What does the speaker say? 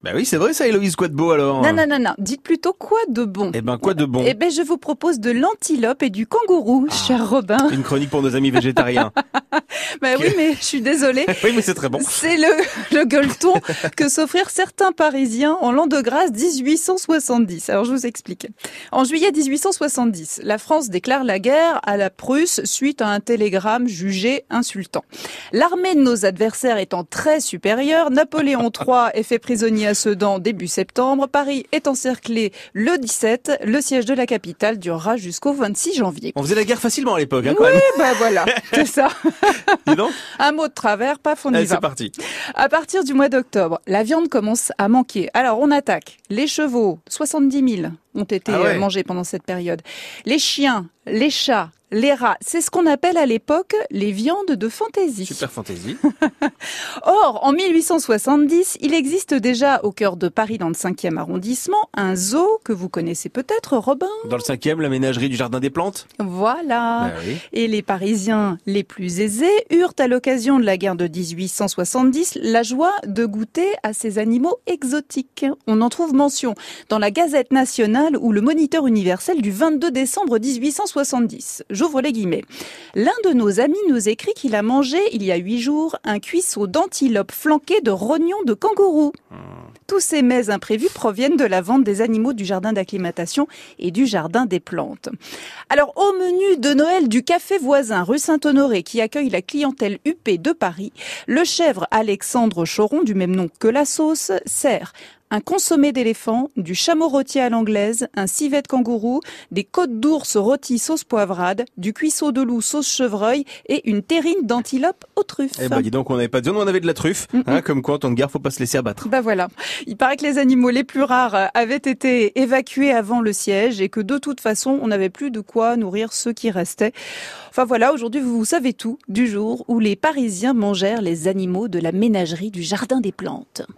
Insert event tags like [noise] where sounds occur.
Bah oui, c'est vrai ça, Héloïse, quoi de beau alors Non, non, non, non. Dites plutôt quoi de bon Eh ben, quoi de bon Eh ben, je vous propose de l'antilope et du kangourou, Ah. cher Robin. Une chronique pour nos amis végétariens. [laughs] Bah oui, mais je suis désolée. [laughs] oui, mais c'est très bon. C'est le, le gueuleton que s'offrirent certains Parisiens en l'an de grâce 1870. Alors je vous explique. En juillet 1870, la France déclare la guerre à la Prusse suite à un télégramme jugé insultant. L'armée de nos adversaires étant très supérieure, Napoléon III est fait prisonnier à Sedan début septembre. Paris est encerclé le 17. Le siège de la capitale durera jusqu'au 26 janvier. On faisait la guerre facilement à l'époque, hein, Oui, bah voilà, [laughs] c'est ça. Dis donc. [laughs] Un mot de travers, paf, on y Allez, va. c'est parti. À partir du mois d'octobre, la viande commence à manquer. Alors on attaque. Les chevaux, 70 000 ont été Ah ouais. euh, mangés pendant cette période. Les chiens, les chats, les rats, c'est ce qu'on appelle à l'époque les viandes de fantaisie. Super fantaisie. [laughs] Or, en 1870, il existe déjà au cœur de Paris, dans le 5e arrondissement, un zoo que vous connaissez peut-être, Robin. Dans le cinquième, la ménagerie du jardin des plantes. Voilà. Bah oui. Et les Parisiens les plus aisés eurent à l'occasion de la guerre de 1870 la joie de goûter à ces animaux exotiques. On en trouve mention dans la Gazette nationale ou le Moniteur universel du 22 décembre 1870. J'ouvre les guillemets. L'un de nos amis nous écrit qu'il a mangé il y a huit jours un cuisseau d'antilope flanqué de rognons de kangourou. Tous ces mets imprévus proviennent de la vente des animaux du jardin d'acclimatation et du jardin des plantes. Alors, au menu de Noël du café voisin rue Saint-Honoré qui accueille la clientèle UP de Paris, le chèvre Alexandre Choron, du même nom que la sauce, sert un consommé d'éléphant, du chameau rôti à l'anglaise, un civet de kangourou, des côtes d'ours rôties sauce poivrade, du cuisseau de loup sauce chevreuil et une terrine d'antilope aux truffes. Eh ben, dis donc, on n'avait pas de viande, on avait de la truffe. Hein, comme quoi, en temps de guerre, faut pas se laisser abattre. Bah voilà. Il paraît que les animaux les plus rares euh, avaient été évacués avant le siège et que de toute façon, on n'avait plus de quoi nourrir ceux qui restaient. Enfin voilà, aujourd'hui, vous savez tout du jour où les Parisiens mangèrent les animaux de la ménagerie du jardin des plantes.